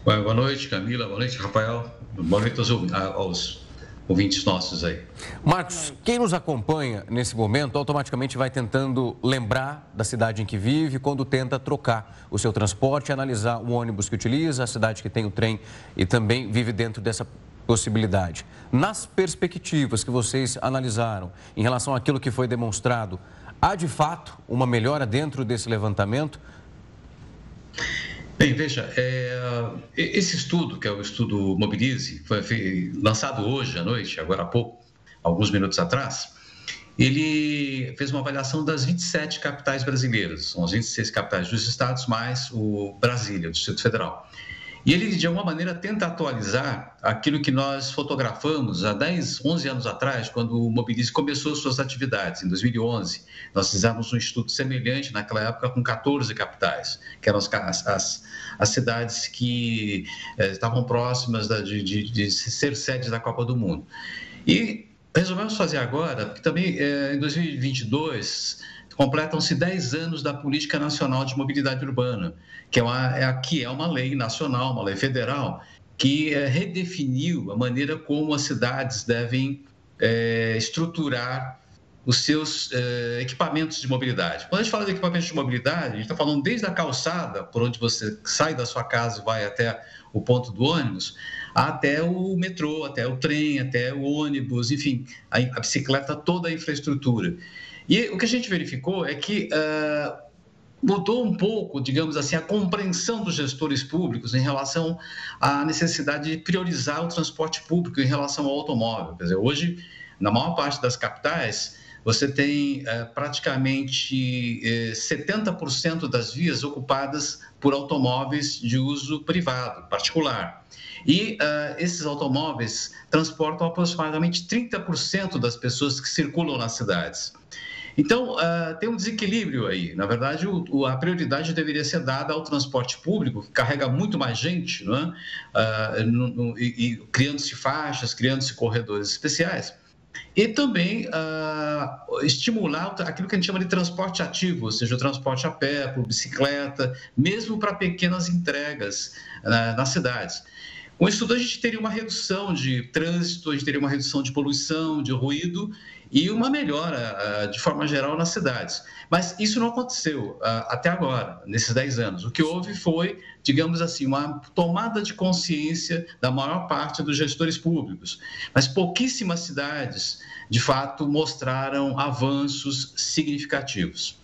Boa noite, Camila, boa noite, Rafael, boa noite aos, aos ouvintes nossos aí. Marcos, quem nos acompanha nesse momento automaticamente vai tentando lembrar da cidade em que vive quando tenta trocar o seu transporte, analisar o ônibus que utiliza, a cidade que tem o trem e também vive dentro dessa possibilidade. Nas perspectivas que vocês analisaram em relação àquilo que foi demonstrado, há de fato uma melhora dentro desse levantamento? Bem, veja, é, esse estudo, que é o estudo Mobilize, foi lançado hoje à noite, agora há pouco, alguns minutos atrás, ele fez uma avaliação das 27 capitais brasileiras, são as 26 capitais dos estados, mais o Brasília, o Distrito Federal. E ele, de alguma maneira, tenta atualizar aquilo que nós fotografamos há 10, 11 anos atrás, quando o Mobilize começou suas atividades, em 2011. Nós fizemos um estudo semelhante naquela época com 14 capitais, que eram as, as, as cidades que eh, estavam próximas da, de, de, de ser sedes da Copa do Mundo. E resolvemos fazer agora, porque também eh, em 2022 completam-se 10 anos da Política Nacional de Mobilidade Urbana, que é, uma, é aqui é uma lei nacional, uma lei federal, que é, redefiniu a maneira como as cidades devem é, estruturar os seus é, equipamentos de mobilidade. Quando a gente fala de equipamentos de mobilidade, a gente está falando desde a calçada, por onde você sai da sua casa e vai até o ponto do ônibus, até o metrô, até o trem, até o ônibus, enfim, a, a bicicleta, toda a infraestrutura. E o que a gente verificou é que uh, mudou um pouco, digamos assim, a compreensão dos gestores públicos em relação à necessidade de priorizar o transporte público em relação ao automóvel. Quer dizer, hoje, na maior parte das capitais, você tem uh, praticamente uh, eh, 70% das vias ocupadas por automóveis de uso privado, particular. E uh, esses automóveis transportam aproximadamente 30% das pessoas que circulam nas cidades. Então, uh, tem um desequilíbrio aí. Na verdade, o, o, a prioridade deveria ser dada ao transporte público, que carrega muito mais gente, não é? Uh, no, no, e, e criando-se faixas, criando-se corredores especiais. E também uh, estimular aquilo que a gente chama de transporte ativo, ou seja, o transporte a pé, por bicicleta, mesmo para pequenas entregas nas cidades. Com isso tudo, a gente teria uma redução de trânsito, a gente teria uma redução de poluição, de ruído e uma melhora, ah, de forma geral, nas cidades. Mas isso não aconteceu ah, até agora, nesses 10 anos. O que houve foi, digamos assim, uma tomada de consciência da maior parte dos gestores públicos. Mas pouquíssimas cidades, de fato, mostraram avanços significativos.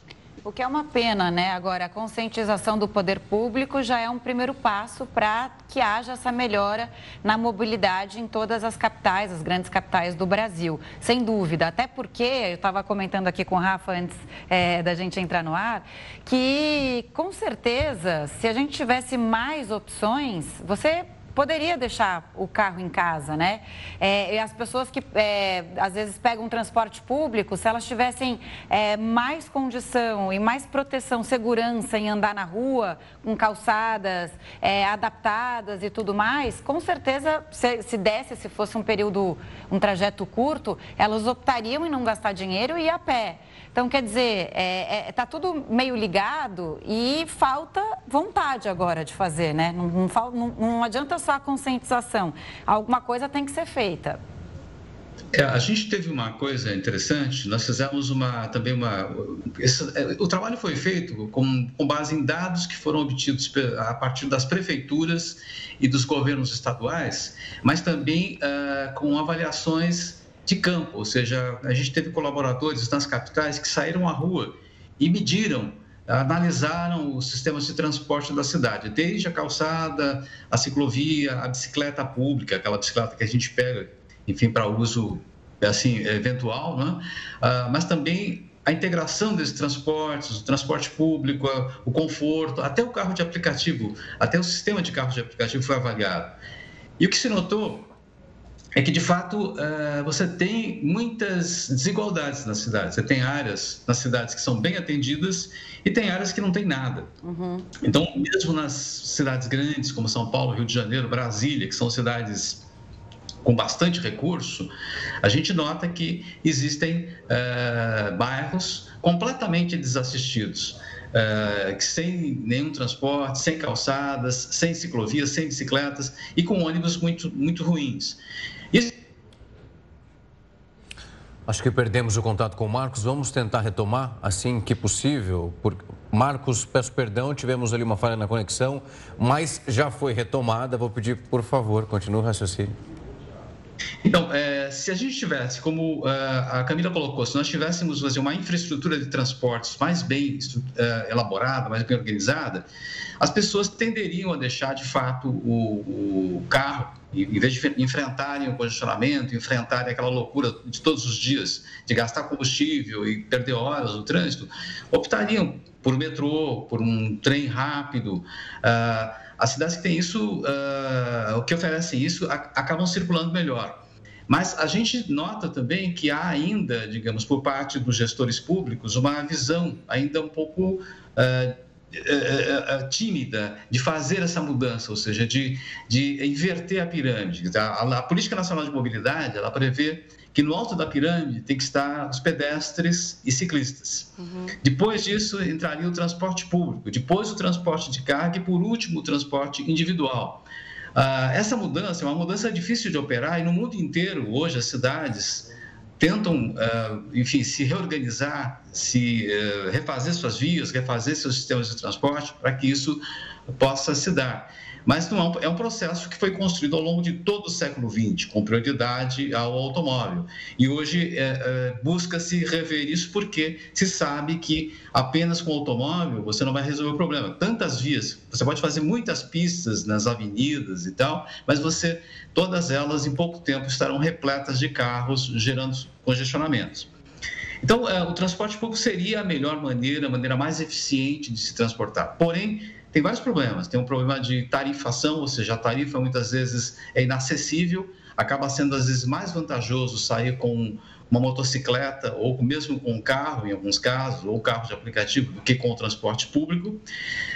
O que é uma pena, né? Agora, a conscientização do poder público já é um primeiro passo para que haja essa melhora na mobilidade em todas as capitais, as grandes capitais do Brasil. Sem dúvida. Até porque, eu estava comentando aqui com o Rafa antes é, da gente entrar no ar, que com certeza, se a gente tivesse mais opções, você poderia deixar o carro em casa, né? É, as pessoas que é, às vezes pegam transporte público, se elas tivessem é, mais condição e mais proteção, segurança em andar na rua, com calçadas é, adaptadas e tudo mais, com certeza, se, se desse, se fosse um período, um trajeto curto, elas optariam em não gastar dinheiro e ir a pé. Então, quer dizer, está é, é, tá tudo meio ligado e falta vontade agora de fazer, né? Não, não, não, adianta só a conscientização. Alguma coisa tem que ser feita. É, a gente teve uma coisa interessante, nós fizemos uma, também uma. Esse, é, o trabalho foi feito com, com base em dados que foram obtidos a partir das prefeituras e dos governos estaduais, mas também uh, com avaliações de campo, ou seja, a gente teve colaboradores nas capitais que saíram à rua e mediram, analisaram os sistemas de transporte da cidade, desde a calçada, a ciclovia, a bicicleta pública, aquela bicicleta que a gente pega, enfim, para uso assim eventual, né? Ah, mas também a integração desses transportes, o transporte público, o conforto, até o carro de aplicativo, até o sistema de carro de aplicativo foi avaliado. E o que se notou é que, de fato, eh, você tem muitas desigualdades na cidade. Você tem áreas nas cidades que são bem atendidas e tem áreas que não tem nada. Uhum. Então, mesmo nas cidades grandes, como São Paulo, Rio de Janeiro, Brasília, que são cidades com bastante recurso, a gente nota que existem uh, bairros completamente desassistidos. Uh, sem nenhum transporte, sem calçadas, sem ciclovias, sem bicicletas e com ônibus muito, muito ruins. Acho que perdemos o contato com o Marcos. Vamos tentar retomar assim que possível. Por... Marcos, peço perdão, tivemos ali uma falha na conexão, mas já foi retomada. Vou pedir, por favor, continue o raciocínio. Então, é, se a gente tivesse, como uh, a Camila colocou, se nós tivéssemos fazer uma infraestrutura de transportes mais bem uh, elaborada, mais bem organizada, as pessoas tenderiam a deixar de fato o, o carro, em vez de enfrentarem o congestionamento, enfrentarem aquela loucura de todos os dias, de gastar combustível e perder horas no trânsito, optariam por metrô, por um trem rápido. Uh, as cidades que têm isso, uh, que oferecem isso, acabam circulando melhor. Mas a gente nota também que há ainda, digamos, por parte dos gestores públicos, uma visão ainda um pouco uh, tímida de fazer essa mudança, ou seja, de, de inverter a pirâmide. A, a Política Nacional de Mobilidade, ela prevê que no alto da pirâmide tem que estar os pedestres e ciclistas. Uhum. Depois disso, entraria o transporte público, depois o transporte de carga e, por último, o transporte individual. Uh, essa mudança é uma mudança difícil de operar e no mundo inteiro, hoje, as cidades tentam, uh, enfim, se reorganizar, se uh, refazer suas vias, refazer seus sistemas de transporte para que isso possa se dar. Mas não é um, é um processo que foi construído ao longo de todo o século XX, com prioridade ao automóvel. E hoje é, é, busca-se rever isso porque se sabe que apenas com o automóvel você não vai resolver o problema. Tantas vias, você pode fazer muitas pistas nas avenidas e tal, mas você, todas elas em pouco tempo estarão repletas de carros, gerando congestionamentos. Então, é, o transporte público seria a melhor maneira, a maneira mais eficiente de se transportar. Porém, tem vários problemas. Tem um problema de tarifação, ou seja, a tarifa muitas vezes é inacessível, acaba sendo às vezes mais vantajoso sair com uma motocicleta ou mesmo com um carro, em alguns casos, ou carro de aplicativo, do que com o transporte público.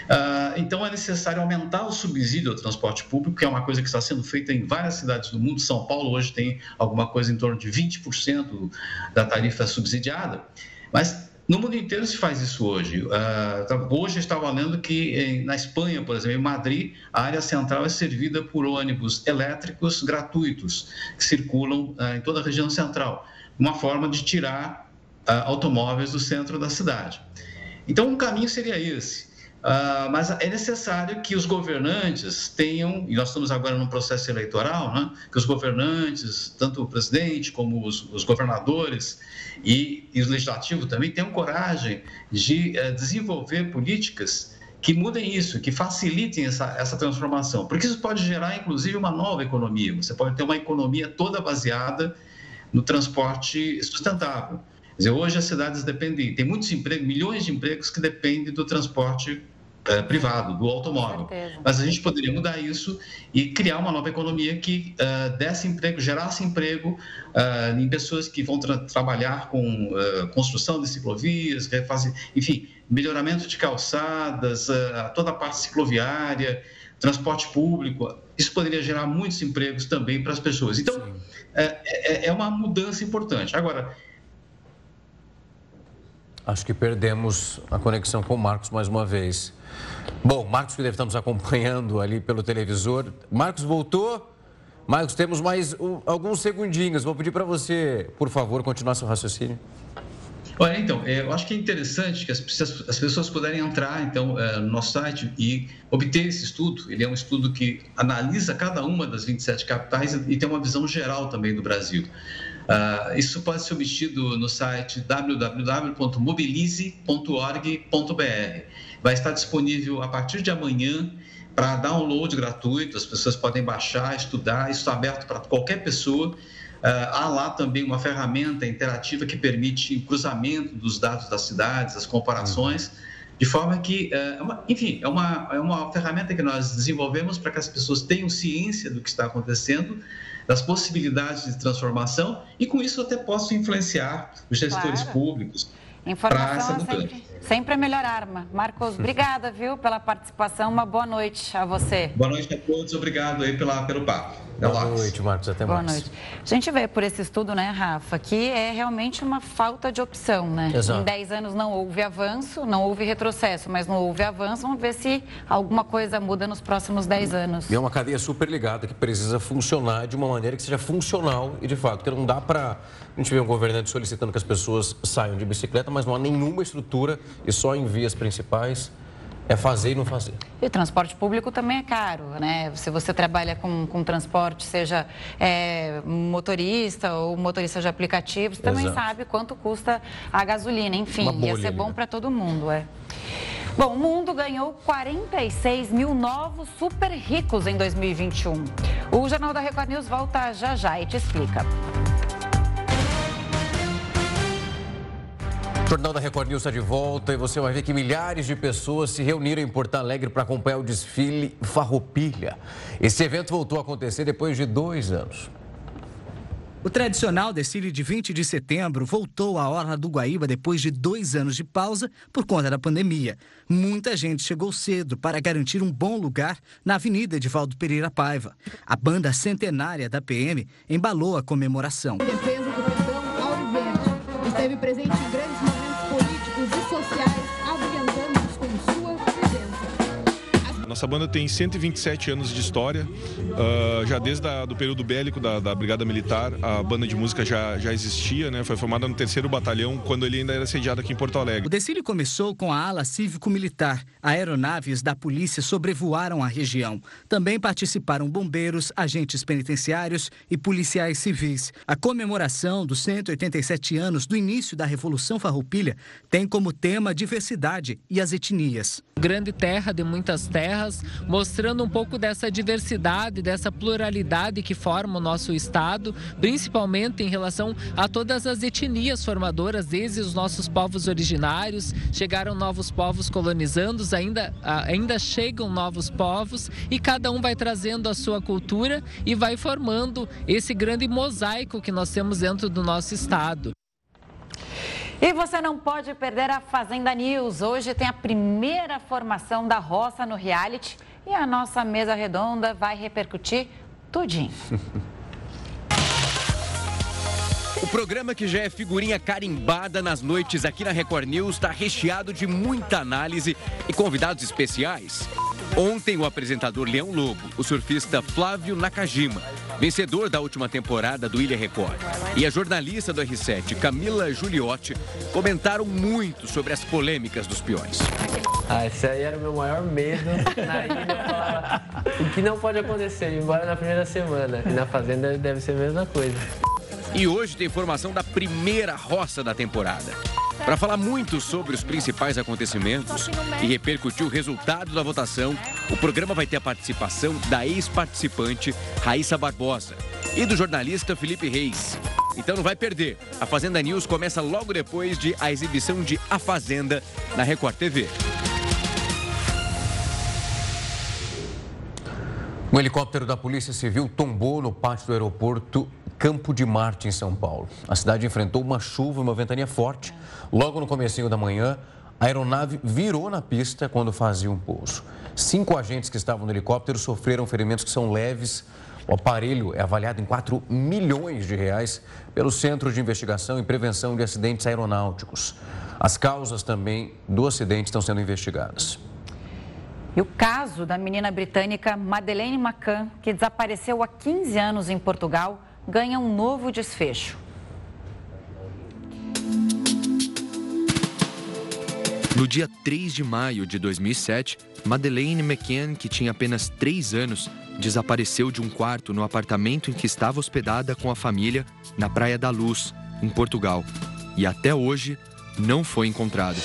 Ah, então, é necessário aumentar o subsídio ao transporte público, que é uma coisa que está sendo feita em várias cidades do mundo. São Paulo hoje tem alguma coisa em torno de 20% da tarifa subsidiada. Mas no mundo inteiro se faz isso hoje. Uh, hoje estava lendo que em, na Espanha, por exemplo, em Madrid, a área central é servida por ônibus elétricos gratuitos que circulam uh, em toda a região central uma forma de tirar uh, automóveis do centro da cidade. Então, um caminho seria esse. Uh, mas é necessário que os governantes tenham, e nós estamos agora num processo eleitoral, né, que os governantes, tanto o presidente como os, os governadores e, e o legislativo também, tenham coragem de uh, desenvolver políticas que mudem isso, que facilitem essa, essa transformação, porque isso pode gerar, inclusive, uma nova economia. Você pode ter uma economia toda baseada no transporte sustentável. Quer dizer, hoje as cidades dependem, tem muitos empregos, milhões de empregos que dependem do transporte é, privado, do automóvel. Mas a gente poderia mudar isso e criar uma nova economia que uh, desse emprego, gerasse emprego uh, em pessoas que vão tra trabalhar com uh, construção de ciclovias, refaz... enfim, melhoramento de calçadas, toda a parte cicloviária, transporte público. Isso poderia gerar muitos empregos também para as pessoas. Então, é, é uma mudança importante. Agora, Acho que perdemos a conexão com o Marcos mais uma vez. Bom, Marcos que deve estar nos acompanhando ali pelo televisor. Marcos voltou. Marcos, temos mais um, alguns segundinhos. Vou pedir para você, por favor, continuar seu raciocínio. Olha, então, é, eu acho que é interessante que as, as pessoas puderem entrar, então, é, no nosso site e obter esse estudo. Ele é um estudo que analisa cada uma das 27 capitais e tem uma visão geral também do Brasil. Uh, isso pode ser obtido no site www.mobilize.org.br. Vai estar disponível a partir de amanhã para download gratuito, as pessoas podem baixar, estudar, isso está aberto para qualquer pessoa. Uh, há lá também uma ferramenta interativa que permite o cruzamento dos dados das cidades, as comparações, de forma que, uh, enfim, é uma, é uma ferramenta que nós desenvolvemos para que as pessoas tenham ciência do que está acontecendo, das possibilidades de transformação e, com isso, até possam influenciar os gestores claro. públicos Informação sempre, sempre a melhor arma. Marcos, obrigada, viu, pela participação. Uma boa noite a você. Boa noite a todos. Obrigado aí pela, pelo papo. Até boa noite, Marcos. Até boa mais. Boa noite. A gente vê por esse estudo, né, Rafa, que é realmente uma falta de opção, né? Exato. Em 10 anos não houve avanço, não houve retrocesso, mas não houve avanço. Vamos ver se alguma coisa muda nos próximos 10 anos. E é uma cadeia super ligada que precisa funcionar de uma maneira que seja funcional e, de fato, que não dá para a gente vê um governante solicitando que as pessoas saiam de bicicleta, mas não há nenhuma estrutura e só em vias principais é fazer e não fazer. E o transporte público também é caro, né? Se você trabalha com, com transporte, seja é, motorista ou motorista de aplicativos, também Exato. sabe quanto custa a gasolina. Enfim, ia ser bom né? para todo mundo, é. Bom, o mundo ganhou 46 mil novos super ricos em 2021. O Jornal da Record News volta já já e te explica. Jornal da Record News está de volta e você vai ver que milhares de pessoas se reuniram em Porto Alegre para acompanhar o desfile Farroupilha. Esse evento voltou a acontecer depois de dois anos. O tradicional desfile de 20 de setembro voltou à Orla do Guaíba depois de dois anos de pausa por conta da pandemia. Muita gente chegou cedo para garantir um bom lugar na Avenida Edivaldo Pereira Paiva. A banda centenária da PM embalou a comemoração. Nossa banda tem 127 anos de história. Uh, já desde o do período bélico da, da, Brigada Militar, a banda de música já, já existia, né? Foi formada no terceiro batalhão, quando ele ainda era sediado aqui em Porto Alegre. O desfile começou com a ala cívico-militar. Aeronaves da polícia sobrevoaram a região. Também participaram bombeiros, agentes penitenciários e policiais civis. A comemoração dos 187 anos do início da Revolução Farroupilha tem como tema a diversidade e as etnias. Grande terra de muitas terras terras, mostrando um pouco dessa diversidade, dessa pluralidade que forma o nosso estado, principalmente em relação a todas as etnias formadoras, desde os nossos povos originários, chegaram novos povos colonizando, ainda, ainda chegam novos povos e cada um vai trazendo a sua cultura e vai formando esse grande mosaico que nós temos dentro do nosso estado. E você não pode perder a Fazenda News. Hoje tem a primeira formação da roça no reality e a nossa mesa redonda vai repercutir tudinho. O programa que já é figurinha carimbada nas noites aqui na Record News está recheado de muita análise e convidados especiais. Ontem, o apresentador Leão Lobo, o surfista Flávio Nakajima, vencedor da última temporada do Ilha Record, e a jornalista do R7, Camila Giuliotti, comentaram muito sobre as polêmicas dos peões. Ah, esse aí era o meu maior medo na ilha. O que não pode acontecer, embora na primeira semana. E na fazenda deve ser a mesma coisa. E hoje tem formação da primeira roça da temporada. Para falar muito sobre os principais acontecimentos e repercutir o resultado da votação, o programa vai ter a participação da ex-participante Raíssa Barbosa e do jornalista Felipe Reis. Então não vai perder. A Fazenda News começa logo depois de a exibição de A Fazenda na Record TV. Um helicóptero da Polícia Civil tombou no pátio do aeroporto Campo de Marte, em São Paulo. A cidade enfrentou uma chuva e uma ventania forte. Logo no comecinho da manhã, a aeronave virou na pista quando fazia um pouso. Cinco agentes que estavam no helicóptero sofreram ferimentos que são leves. O aparelho é avaliado em 4 milhões de reais pelo Centro de Investigação e Prevenção de Acidentes Aeronáuticos. As causas também do acidente estão sendo investigadas. E o caso da menina britânica Madeleine McCann, que desapareceu há 15 anos em Portugal, ganha um novo desfecho. No dia 3 de maio de 2007, Madeleine McCann, que tinha apenas 3 anos, desapareceu de um quarto no apartamento em que estava hospedada com a família na Praia da Luz, em Portugal. E até hoje não foi encontrada.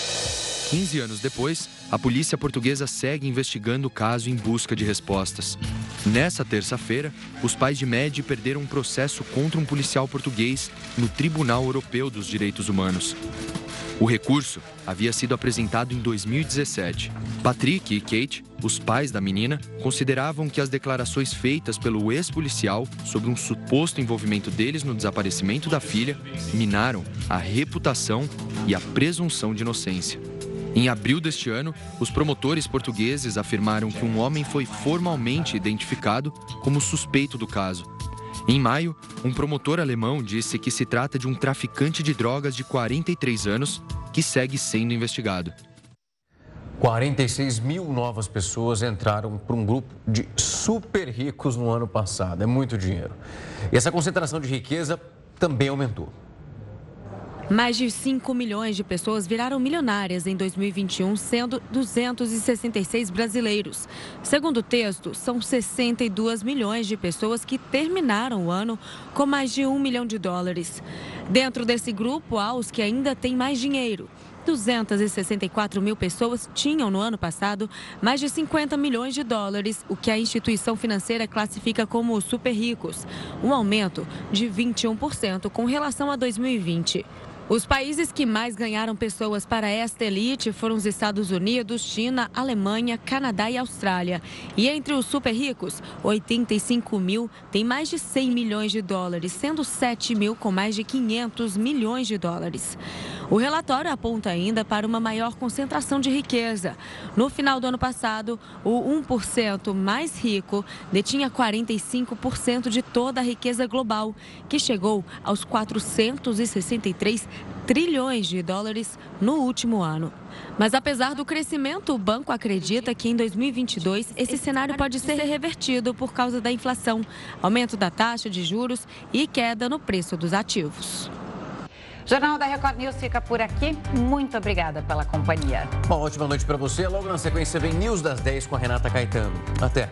15 anos depois, a polícia portuguesa segue investigando o caso em busca de respostas. Nessa terça-feira, os pais de Medi perderam um processo contra um policial português no Tribunal Europeu dos Direitos Humanos. O recurso havia sido apresentado em 2017. Patrick e Kate, os pais da menina, consideravam que as declarações feitas pelo ex-policial sobre um suposto envolvimento deles no desaparecimento da filha minaram a reputação e a presunção de inocência. Em abril deste ano, os promotores portugueses afirmaram que um homem foi formalmente identificado como suspeito do caso. Em maio, um promotor alemão disse que se trata de um traficante de drogas de 43 anos que segue sendo investigado. 46 mil novas pessoas entraram para um grupo de super ricos no ano passado. É muito dinheiro. E essa concentração de riqueza também aumentou. Mais de 5 milhões de pessoas viraram milionárias em 2021, sendo 266 brasileiros. Segundo o texto, são 62 milhões de pessoas que terminaram o ano com mais de 1 milhão de dólares. Dentro desse grupo, há os que ainda têm mais dinheiro. 264 mil pessoas tinham no ano passado mais de 50 milhões de dólares, o que a instituição financeira classifica como super ricos, um aumento de 21% com relação a 2020. Os países que mais ganharam pessoas para esta elite foram os Estados Unidos, China, Alemanha, Canadá e Austrália. E entre os super ricos, 85 mil têm mais de 100 milhões de dólares, sendo 7 mil com mais de 500 milhões de dólares. O relatório aponta ainda para uma maior concentração de riqueza. No final do ano passado, o 1% mais rico detinha 45% de toda a riqueza global, que chegou aos 463 trilhões de dólares no último ano. Mas apesar do crescimento, o banco acredita que em 2022 esse cenário pode ser revertido por causa da inflação, aumento da taxa de juros e queda no preço dos ativos. Jornal da Record News fica por aqui. Muito obrigada pela companhia. Uma ótima noite para você. Logo na sequência vem News das 10 com a Renata Caetano. Até.